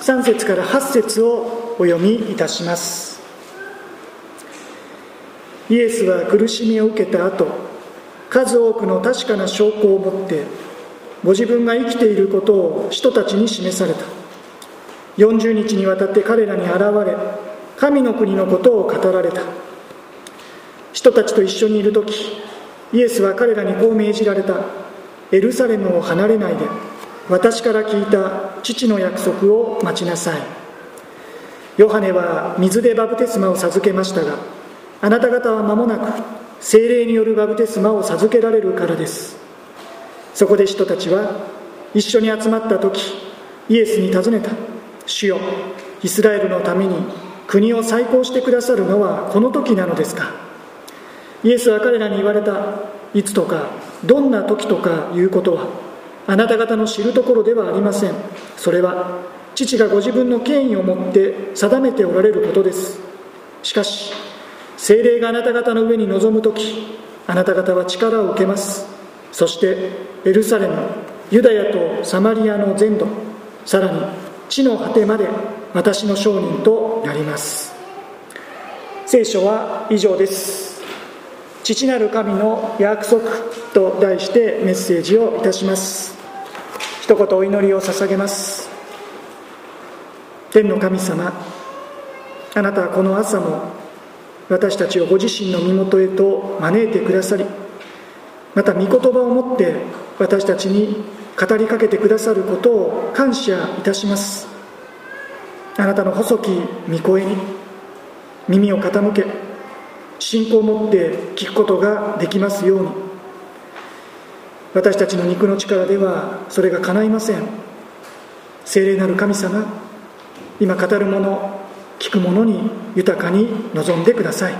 3節から8節をお読みいたします。イエスは苦しみを受けた後数多くの確かな証拠を持ってご自分が生きていることを人たちに示された。40日にわたって彼らに現れ神の国のことを語られた。人たちと一緒にいる時イエスは彼らにこう命じられた。エルサレムを離れないで私から聞いた父の約束を待ちなさい。ヨハネは水でバブテスマを授けましたがあなた方は間もなく精霊によるバブテスマを授けられるからです。そこで人たちは一緒に集まった時イエスに尋ねた。主よイスラエルのために国を再興してくださるのはこの時なのですか？イエスは彼らに言われた。いつとかどんな時とかいうことは？あなた方の知るところではありません。それは父がご自分の権威を持って定めておられることです。しかし精霊があなた方の上に臨む時あなた方は力を受けます。そしてエルサレムユダヤとサマリアの全土さらに地の果てまで私の証人となります。聖書は以上です。父なる神の約束と題してメッセージをいたします。一言お祈りを捧げます。天の神様あなたはこの朝も私たちをご自身の身元へと招いてくださりまた御言葉を持って私たちに語りかけてくださることを感謝いたします。あなたの細き御声に耳を傾け信仰を持って聞くことができますように。私たちの肉の力ではそれが叶いません。聖霊なる神様今語る者聞く者に豊かに望んでください。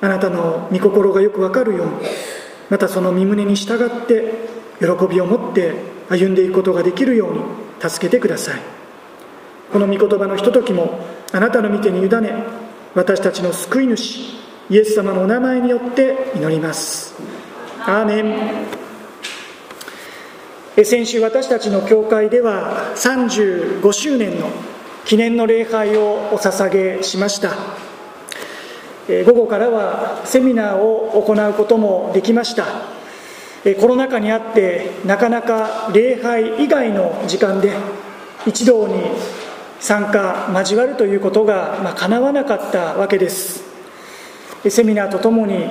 あなたの御心がよくわかるようにまたその身胸に従って喜びを持って歩んでいくことができるように助けてください。この御言葉のひとときもあなたの御手に委ね私たちの救い主イエス様のお名前によって祈ります。アーメン。先週私たちの教会では35周年の記念の礼拝をお捧げしました。午後からはセミナーを行うこともできました。コロナ禍にあってなかなか礼拝以外の時間で一堂に参加交わるということが、まあ、叶わなかったわけです。セミナーとともに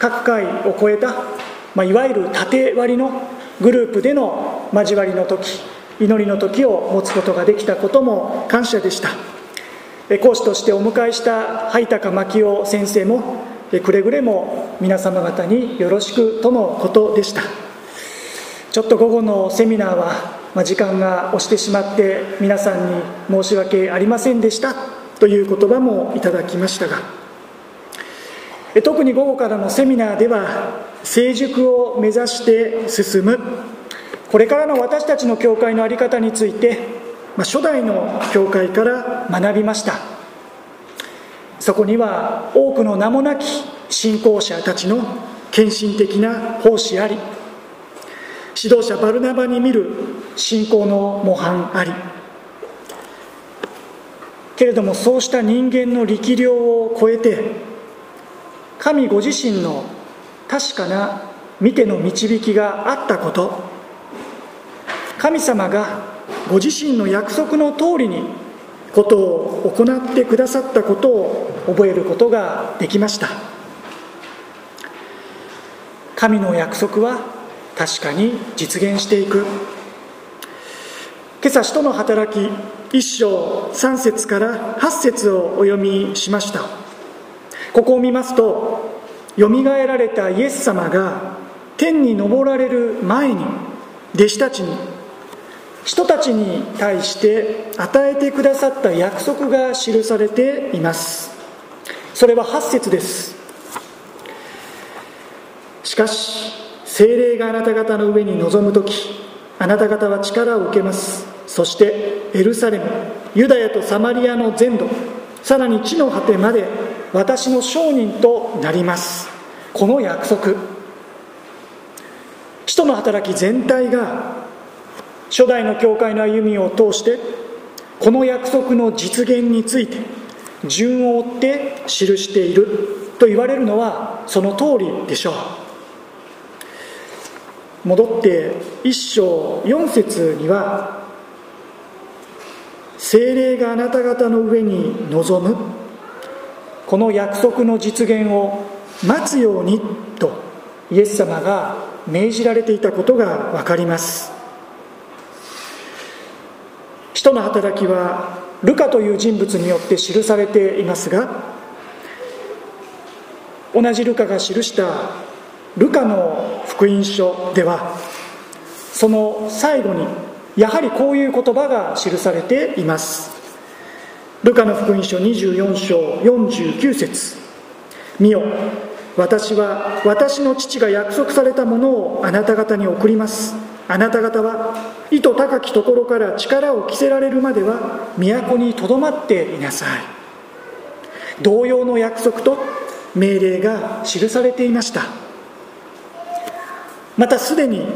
各界を超えた、まあ、いわゆる縦割りのグループでの交わりの時祈りの時を持つことができたことも感謝でした。講師としてお迎えした灰高牧雄先生もくれぐれも皆様方によろしくとのことでした。ちょっと午後のセミナーは時間が押してしまって皆さんに申し訳ありませんでした。という言葉もいただきましたが特に午後からのセミナーでは成熟を目指して進む。これからの私たちの教会の在り方について、まあ、初代の教会から学びました。そこには多くの名もなき信仰者たちの献身的な奉仕あり指導者バルナバに見る信仰の模範あり。けれどもそうした人間の力量を超えて神ご自身の確かな見ての導きがあったこと。神様がご自身の約束の通りにことを行ってくださったことを覚えることができました。神の約束は確かに実現していく。今朝使徒の働き一章3節から8節をお読みしました。ここを見ますとよみがえられたイエス様が天に昇られる前に弟子たちに人たちに対して与えてくださった約束が記されています。それは8節です。しかし精霊があなた方の上に臨む時あなた方は力を受けます。そしてエルサレムユダヤとサマリアの全土さらに地の果てまで私の商人となります。この約束。使徒の働き全体が初代の教会の歩みを通してこの約束の実現について順を追って記していると言われるのはその通りでしょう。戻って一章四節には精霊があなた方の上に臨む。この約束の実現を待つようにとイエス様が命じられていたことが分かります。使徒の働きはルカという人物によって記されていますが同じルカが記したルカの福音書ではその最後にやはりこういう言葉が記されています。ルカの福音書24章49節。見よ私は私の父が約束されたものをあなた方に送ります。あなた方は意図高きところから力を着せられるまでは都にとどまっていなさい。同様の約束と命令が記されていました。またすでに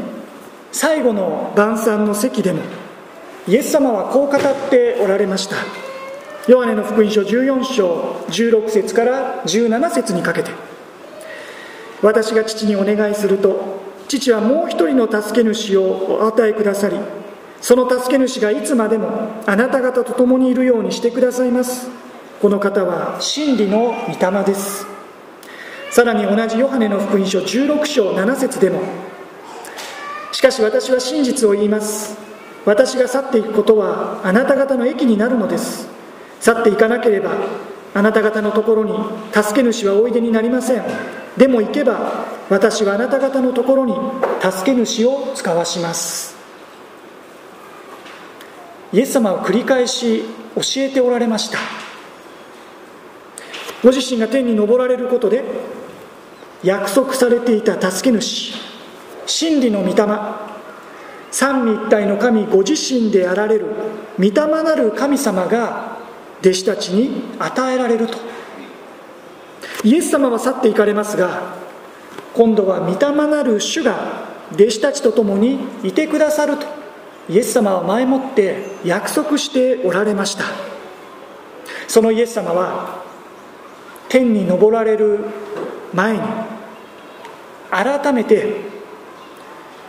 最後の晩餐の席でもイエス様はこう語っておられました。ヨハネの福音書14章16節から17節にかけて私が父にお願いすると父はもう一人の助け主をお与えくださりその助け主がいつまでもあなた方と共にいるようにしてくださいます。この方は真理の御霊です。さらに同じヨハネの福音書16章7節でもしかし私は真実を言います。私が去っていくことはあなた方の益になるのです。去っていかなければあなた方のところに助け主はおいでになりません。でも行けば私はあなた方のところに助け主を使わします。イエス様は繰り返し教えておられました。ご自身が天に昇られることで約束されていた助け主真理の御霊三位一体の神ご自身であられる御霊なる神様が弟子たちに与えられると。イエス様は去っていかれますが今度は御霊なる主が弟子たちと共にいてくださるとイエス様は前もって約束しておられました。そのイエス様は天に昇られる前に改めて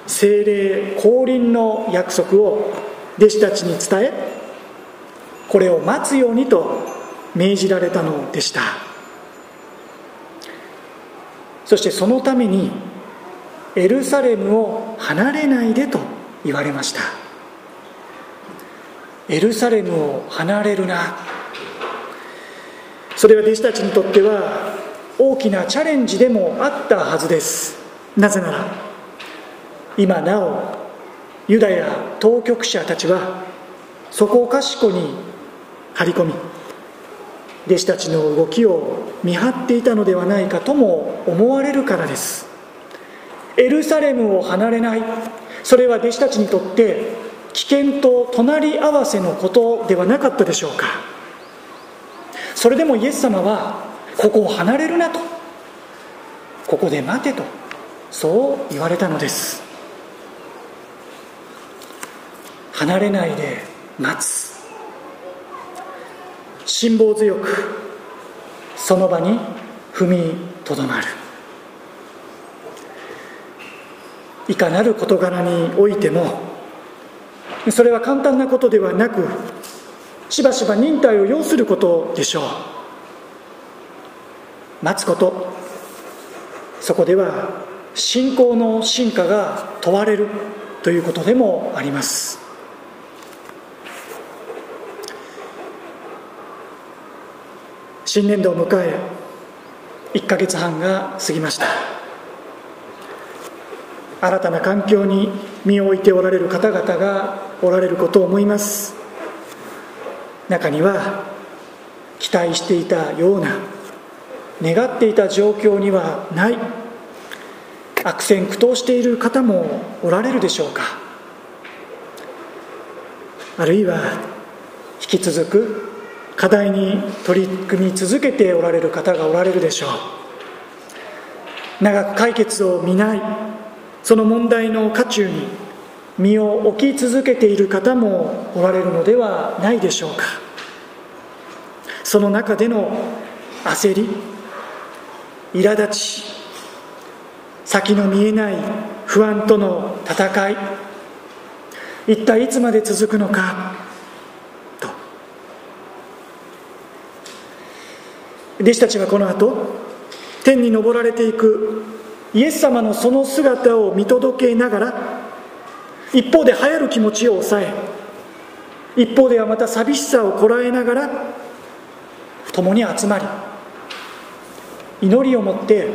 精霊降臨の約束を弟子たちに伝えこれを待つようにと命じられたのでした。そしてそのためにエルサレムを離れないでと言われました。エルサレムを離れるな。それは弟子たちにとっては大きなチャレンジでもあったはずです。なぜなら今なおユダヤ当局者たちはそこをかしこに張り込み弟子たちの動きを見張っていたのではないかとも思われるからです。エルサレムを離れない。それは弟子たちにとって危険と隣り合わせのことではなかったでしょうか。それでもイエス様はここを離れるなと。ここで待てとそう言われたのです。離れないで待つ。辛抱強くその場に踏みとどまる。いかなる事柄においてもそれは簡単なことではなくしばしば忍耐を要することでしょう。待つこと。そこでは信仰の進化が問われるということでもあります。新年度を迎え1ヶ月半が過ぎました。新たな環境に身を置いておられる方々がおられることを思います。中には期待していたような願っていた状況にはない悪戦苦闘している方もおられるでしょうか。あるいは引き続く課題に取り組み続けておられる方がおられるでしょう。長く解決を見ないその問題の渦中に身を置き続けている方もおられるのではないでしょうか。その中での焦り苛立ち先の見えない不安との戦い一体いつまで続くのか。弟子たちはこの後天に昇られていくイエス様のその姿を見届けながら一方で流行る気持ちを抑え一方ではまた寂しさをこらえながら共に集まり祈りをもって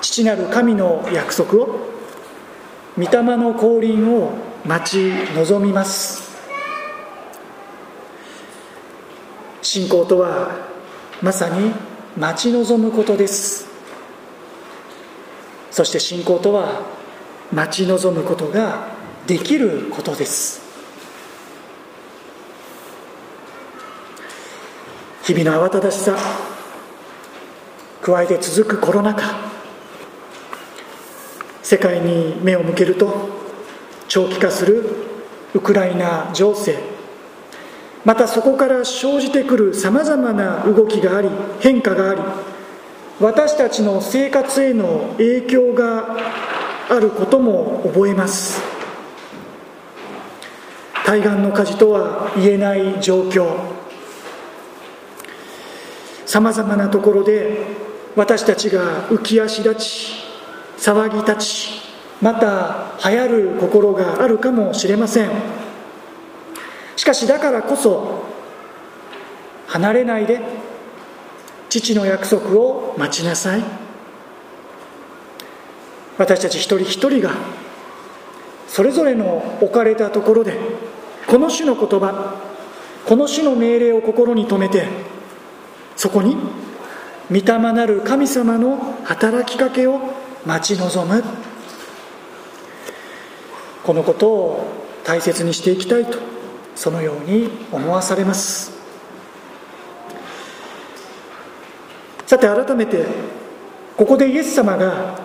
父なる神の約束を御霊の降臨を待ち望みます。信仰とはまさに待ち望むことです。そして信仰とは待ち望むことができることです。日々の慌ただしさ加えて続くコロナ禍世界に目を向けると長期化するウクライナ情勢またそこから生じてくるさまざまな動きがあり変化があり私たちの生活への影響があることも覚えます。対岸の火事とは言えない状況。さまざまなところで私たちが浮き足立ち騒ぎ立ちまた流行る心があるかもしれません。しかしだからこそ離れないで父の約束を待ちなさい。私たち一人一人がそれぞれの置かれたところでこの種の言葉この種の命令を心に留めてそこに御霊なる神様の働きかけを待ち望む。このことを大切にしていきたいとそのように思わされます。さて改めてここでイエス様が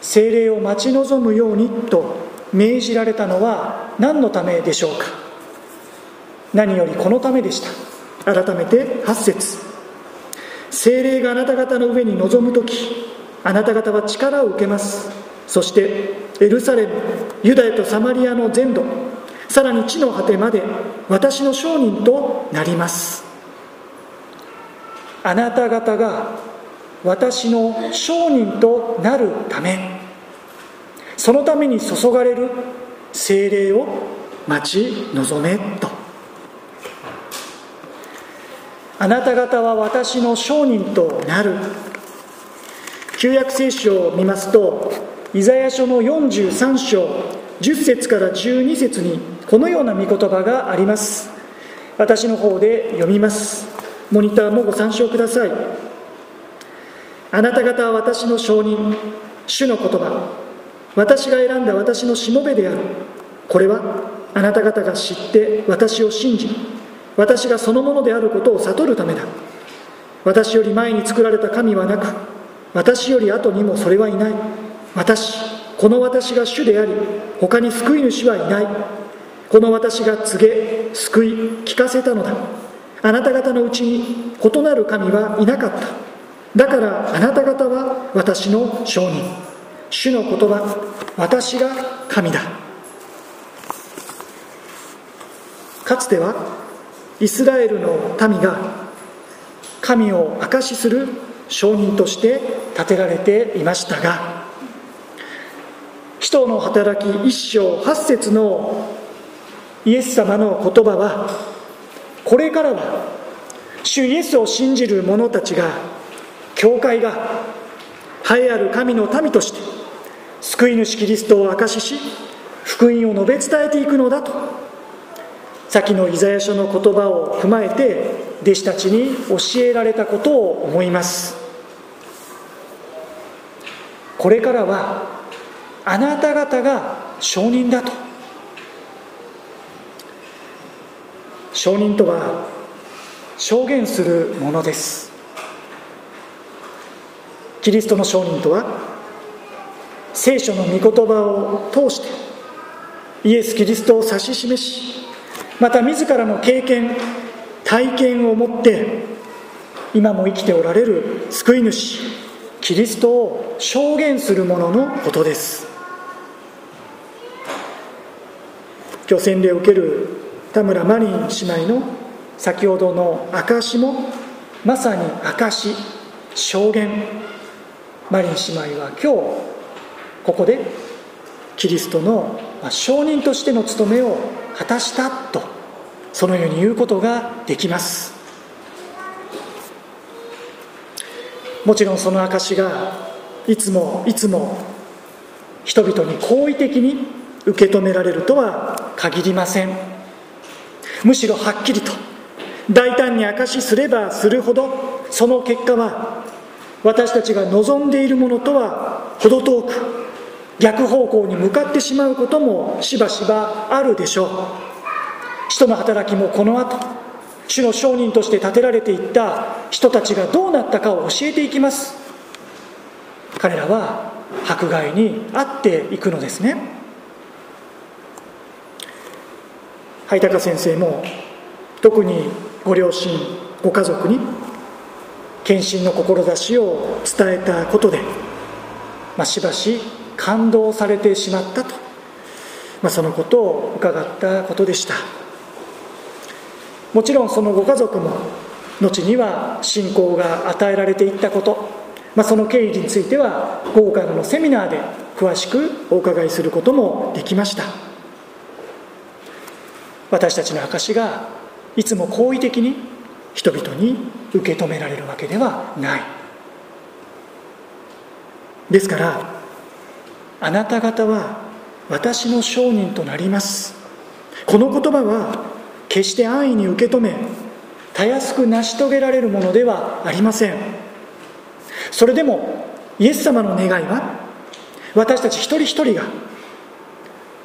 精霊を待ち望むようにと命じられたのは何のためでしょうか？何よりこのためでした。改めて8節。精霊があなた方の上に臨む時あなた方は力を受けます。そしてエルサレムユダヤとサマリアの全土さらに地の果てまで私の証人となります。あなた方が私の証人となるためそのために注がれる精霊を待ち望めと。あなた方は私の証人となる。旧約聖書を見ますとイザヤ書の43章10節から12節にこのような御言葉があります。私の方で読みます。モニターもご参照ください。あなた方は私の証人。主の言葉。私が選んだ私のしもべである。これはあなた方が知って私を信じ私がそのものであることを悟るためだ。私より前に作られた神はなく私より後にもそれはいない。私この私が主であり他に救い主はいない。この私が告げ救い聞かせたのだ。あなた方のうちに異なる神はいなかった。だからあなた方は私の証人。主の言葉私が神だ。かつてはイスラエルの民が神を証しする証人として建てられていましたが使徒の働き一章八節のイエス様の言葉はこれからは主イエスを信じる者たちが教会が栄えある神の民として救い主キリストを証しし福音を述べ伝えていくのだと先のイザヤ書の言葉を踏まえて弟子たちに教えられたことを思います。これからはあなた方が証人だと。証人とは証言するものです。キリストの証人とは聖書の御言葉を通してイエス・キリストを指し示しまた自らの経験体験を持って今も生きておられる救い主キリストを証言する者のことです。今日洗礼を受ける田村マリン姉妹の先ほどの証もまさに証証言マリン姉妹は今日ここでキリストの証人としての務めを果たしたとそのように言うことができますもちろんその証がいつもいつも人々に好意的に受け止められるとは限りません。むしろはっきりと大胆に証しすればするほどその結果は私たちが望んでいるものとは程遠く逆方向に向かってしまうこともしばしばあるでしょう。人の働きもこの後主の商人として建てられていった人たちがどうなったかを教えていきます。彼らは迫害に遭っていくのですね。灰高先生も特にご両親ご家族に献身の志を伝えたことで、まあ、しばし感動されてしまったと、まあ、そのことを伺ったことでした。もちろんそのご家族も後には信仰が与えられていったこと、まあ、その経緯については午後からのセミナーで詳しくお伺いすることもできました。私たちの証がいつも好意的に人々に受け止められるわけではない。ですからあなた方は私の証人となります。この言葉は決して安易に受け止めたやすく成し遂げられるものではありません。それでもイエス様の願いは私たち一人一人が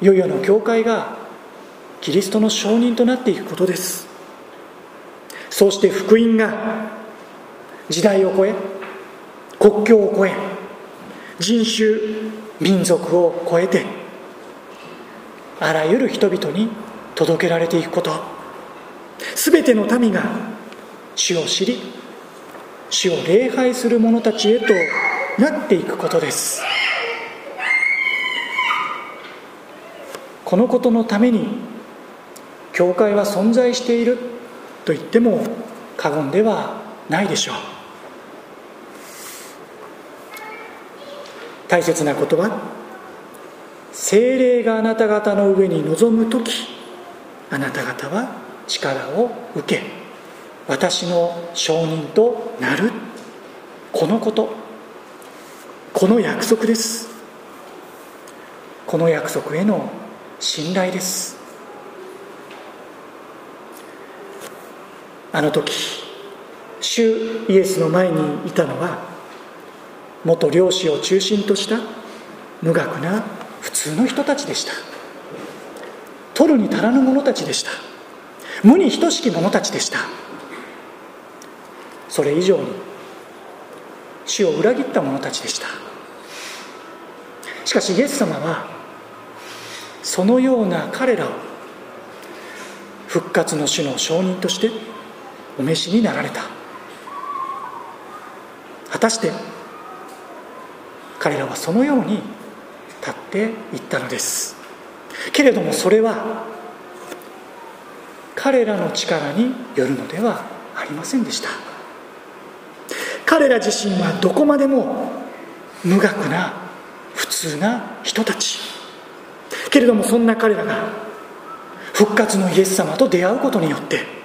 いよいよの教会がキリストの証人となっていくことです。そうして福音が時代を超え国境を超え人種民族を超えてあらゆる人々に届けられていくこと。全ての民が主を知り主を礼拝する者たちへとなっていくことです。このことのために教会は存在していると言っても過言ではないでしょう。大切なことは精霊があなた方の上に臨む時あなた方は力を受け私の証人となる。このことこの約束です。この約束への信頼です。あの時主イエスの前にいたのは元漁師を中心とした無学な普通の人たちでした。取るに足らぬ者たちでした。無に等しき者たちでした。それ以上に主を裏切った者たちでした。しかしイエス様はそのような彼らを復活の主の証人としてお召しになられた。果たして彼らはそのように立っていったのです。けれどもそれは彼らの力によるのではありませんでした。彼ら自身はどこまでも無学な普通な人たち。けれどもそんな彼らが復活のイエス様と出会うことによって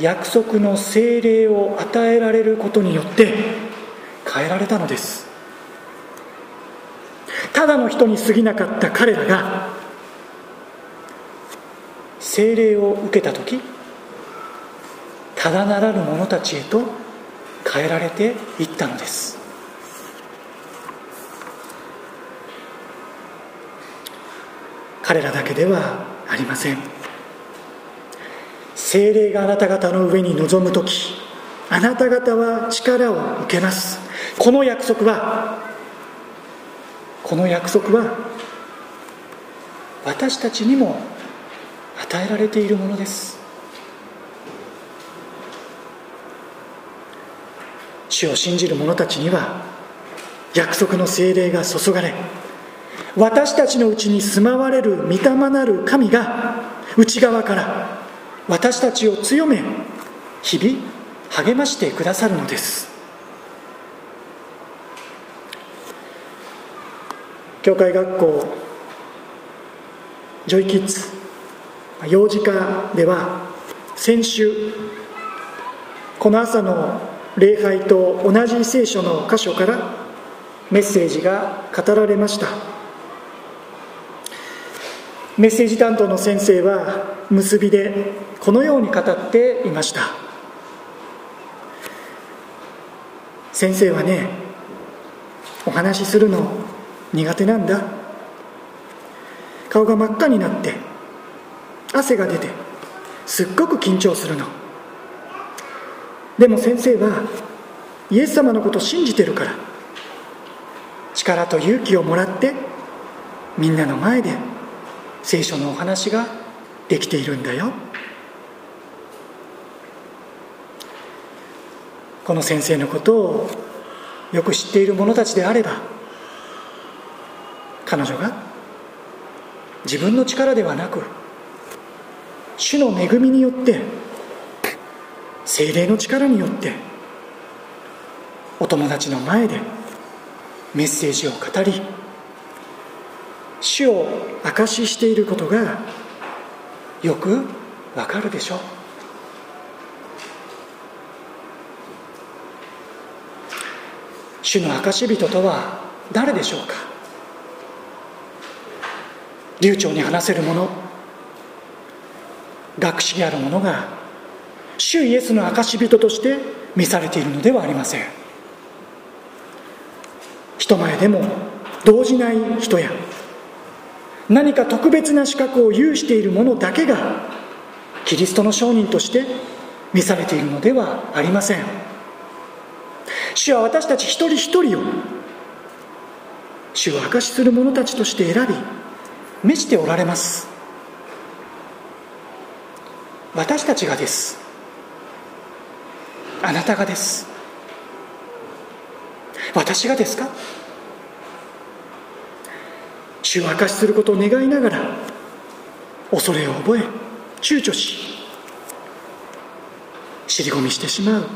約束の精霊を与えられることによって変えられたのです。ただの人に過ぎなかった彼らが精霊を受けた時ただならぬ者たちへと変えられていったのです。彼らだけではありません。精霊があなた方の上に臨む時あなた方は力を受けます。この約束はこの約束は私たちにも与えられているものです。主を信じる者たちには約束の精霊が注がれ私たちのうちに住まわれる御霊なる神が内側から私たちを強め日々励ましてくださるのです。教会学校ジョイキッズ幼児科では先週この朝の礼拝と同じ聖書の箇所からメッセージが語られました。メッセージ担当の先生は結びでこのように語っていました。先生はねお話しするの苦手なんだ。顔が真っ赤になって汗が出てすっごく緊張するの。でも先生はイエス様のこと信じてるから力と勇気をもらってみんなの前で聖書のお話ができているんだよ。この先生のことをよく知っている者たちであれば彼女が自分の力ではなく主の恵みによって精霊の力によってお友達の前でメッセージを語り主を証ししていることがよくわかるでしょう。主の証人とは誰でしょうか？流暢に話せる者学識ある者が主イエスの証人として召されているのではありません。人前でも動じない人や何か特別な資格を有している者だけがキリストの証人として召されているのではありません。主は私たち一人一人を主を証しする者たちとして選び召しておられます。私たちがです。あなたがです。私がですか？主を明かしすることを願いながら恐れを覚え躊躇し尻込みしてしまう。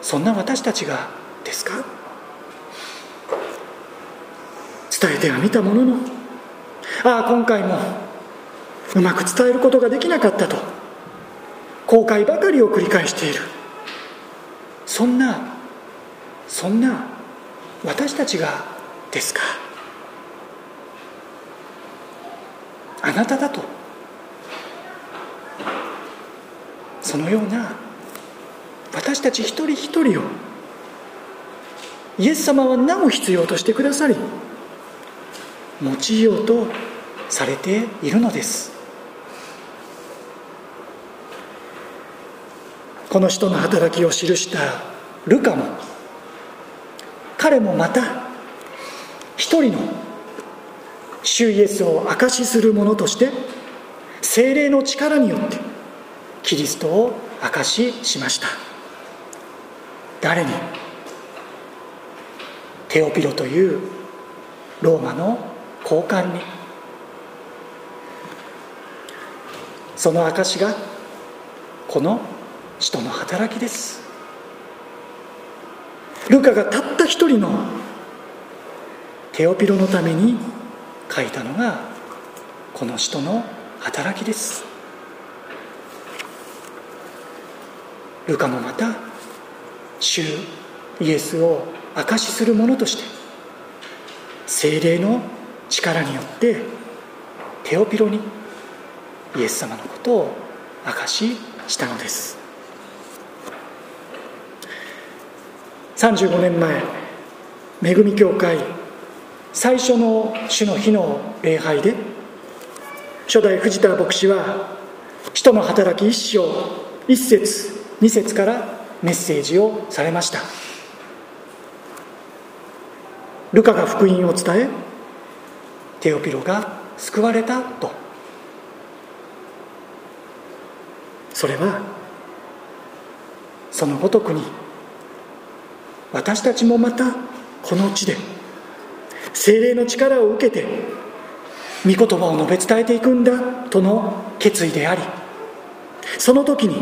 そんな私たちがですか？伝えてはみたもののああ今回もうまく伝えることができなかったと後悔ばかりを繰り返している。そんなそんな私たちがですかあなただと。そのような私たち一人一人をイエス様はなお必要としてくださり用いようとされているのです。この人の働きを記したルカも彼もまた一人の主イエスを証しする者として精霊の力によってキリストを証ししました。誰に？テオピロというローマの高官に。その証しがこの人の働きです。ルカがたった一人のテオピロのために書いたのがこの人の働きです。ルカもまた主イエスを証しする者として精霊の力によってテオピロにイエス様のことを証ししたのです。35年前恵み教会最初の主の日の礼拝で初代藤田牧師は使徒の働き一章一節二節からメッセージをされました。ルカが福音を伝えテオピロが救われたと。それはそのごとくに私たちもまたこの地で精霊の力を受けて御言葉を述べ伝えていくんだとの決意でありその時に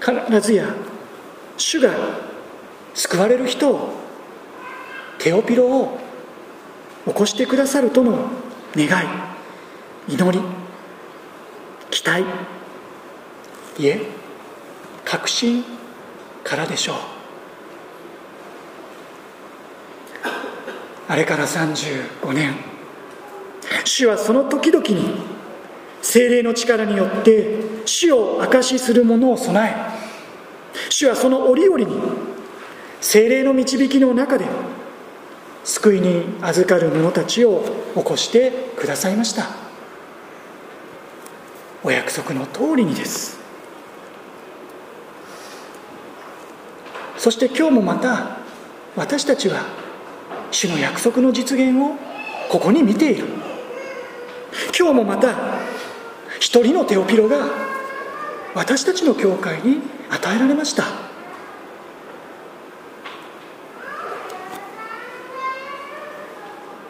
必ずや主が救われる人をテオピロを起こしてくださるとの願い祈り期待いえ確信からでしょう。あれから35年。主はその時々に精霊の力によって主を証しする者を備え主はその折々に精霊の導きの中で救いに預かる者たちを起こしてくださいました。お約束の通りにです。そして今日もまた私たちは主の約束の実現をここに見ている。今日もまた一人のテオピロが私たちの教会に与えられました。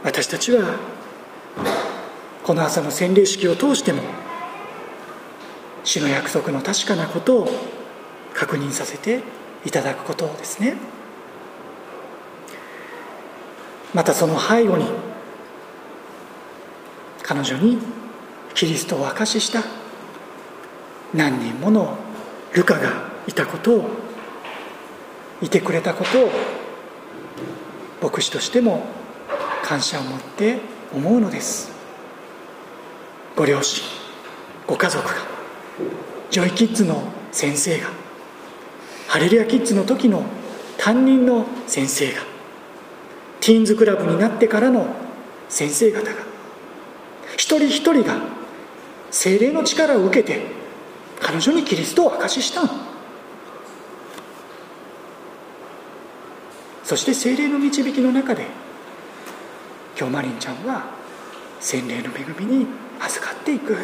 私たちはこの朝の洗礼式を通しても主の約束の確かなことを確認させていただくことですね。またその背後に彼女にキリストを証しした。何人ものルカがいたことをいてくれたことを牧師としても感謝を持って思うのです。ご両親ご家族がジョイキッズの先生がハレルヤキッズの時の担任の先生がティーンズクラブになってからの先生方が一人一人が精霊の力を受けて彼女にキリストを証ししたそして精霊の導きの中で今日マリンちゃんは洗礼の恵みに預かっていく。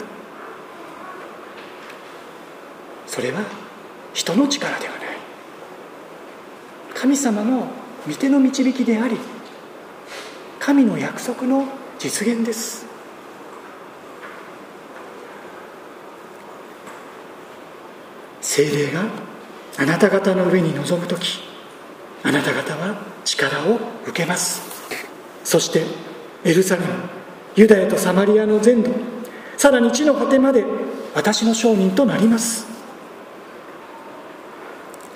それは人の力ではない。神様の御手の導きであり神の約束の実現です。精霊があなた方の上に臨む時あなた方は力を受けます。そしてエルサレムユダヤとサマリアの全土さらに地の果てまで私の証人となります。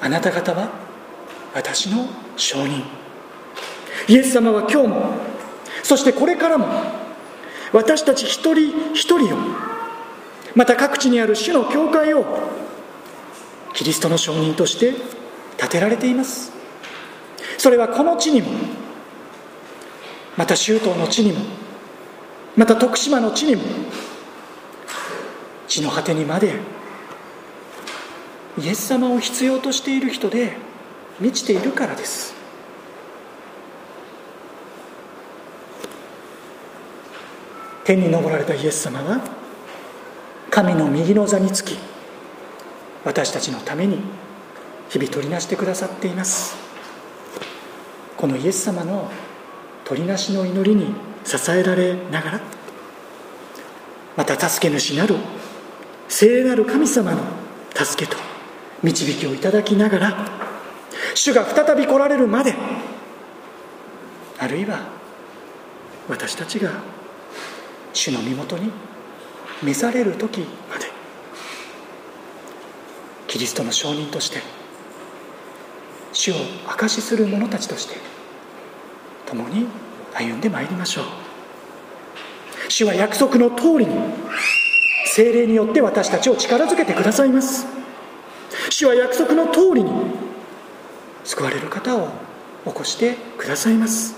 あなた方は私の証人。イエス様は今日もそしてこれからも私たち一人一人をまた各地にある主の教会をキリストの証人として建てられています。それはこの地にもまた周東の地にもまた徳島の地にも地の果てにまでイエス様を必要としている人で満ちているからです。天に昇られたイエス様は神の右の座につき私たちのために日々取りなしてくださっています。このイエス様の取りなしの祈りに支えられながらまた助け主なる聖なる神様の助けと導きをいただきながら主が再び来られるまであるいは私たちが主の身元に召される時までキリストの証人として主を証しする者たちとして共に歩んでまいりましょう。主は約束の通りに精霊によって私たちを力づけてくださいます。主は約束の通りに救われる方を起こしてくださいます。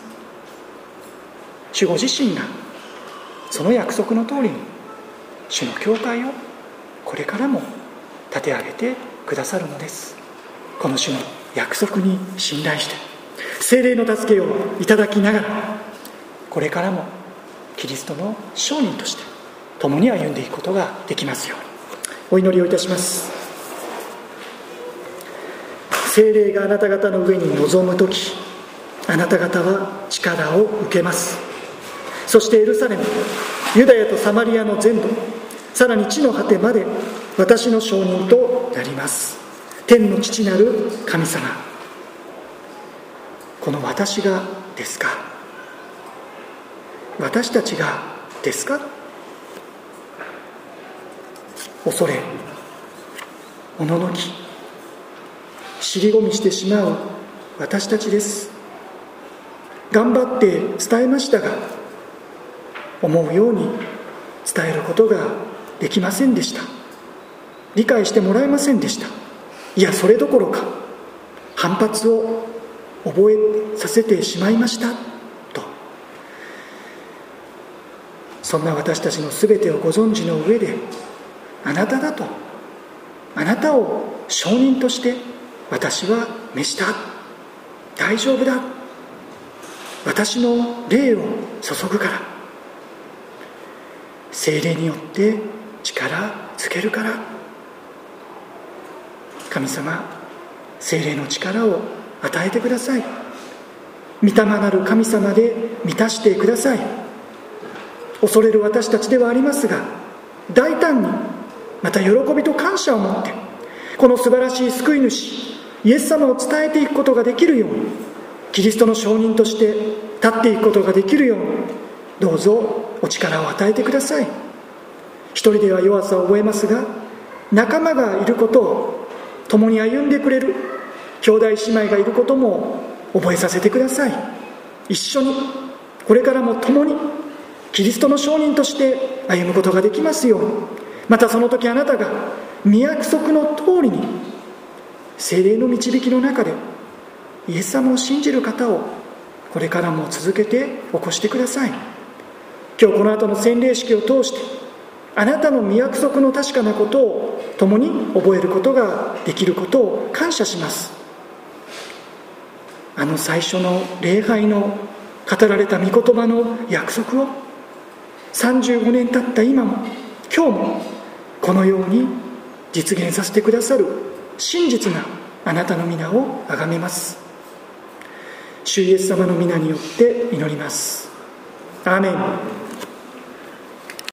主ご自身がその約束の通りに主の教会をこれからも立て上げてくださるのです。この主の約束に信頼して精霊の助けをいただきながらこれからもキリストの証人として共に歩んでいくことができますように。お祈りをいたします。精霊があなた方の上に臨む時あなた方は力を受けます。そしてエルサレムユダヤとサマリアの全土さらに地の果てまで私の証人となります。天の父なる神様。この私がですか？私たちがですか？恐れおののき尻込みしてしまう私たちです。頑張って伝えましたが思うように伝えることができませんでした。理解してもらえませんでした。いやそれどころか反発を覚えさせてしまいましたと。そんな私たちの全てをご存知の上であなただとあなたを証人として私は召した。大丈夫だ。私の霊を注ぐから。精霊によって力つけるから。神様精霊の力を与えてください。御霊なる神様で満たしてください。恐れる私たちではありますが大胆にまた喜びと感謝を持ってこの素晴らしい救い主イエス様を伝えていくことができるようにキリストの証人として立っていくことができるようにどうぞお力を与えてください。一人では弱さを覚えますが仲間がいることを共に歩んでくれる兄弟姉妹がいることも覚えさせてください。一緒にこれからも共にキリストの証人として歩むことができますように。またその時あなたが御約束の通りに精霊の導きの中でイエス様を信じる方をこれからも続けて起こしてください。今日この後の洗礼式を通してあなたの御約束の確かなことを共に覚えることができることを感謝します。あの最初の礼拝の語られた御言葉の約束を35年経った今も今日もこのように実現させてくださる真実なあなたの皆をあがめます。主イエス様の皆によって祈ります。アーメン。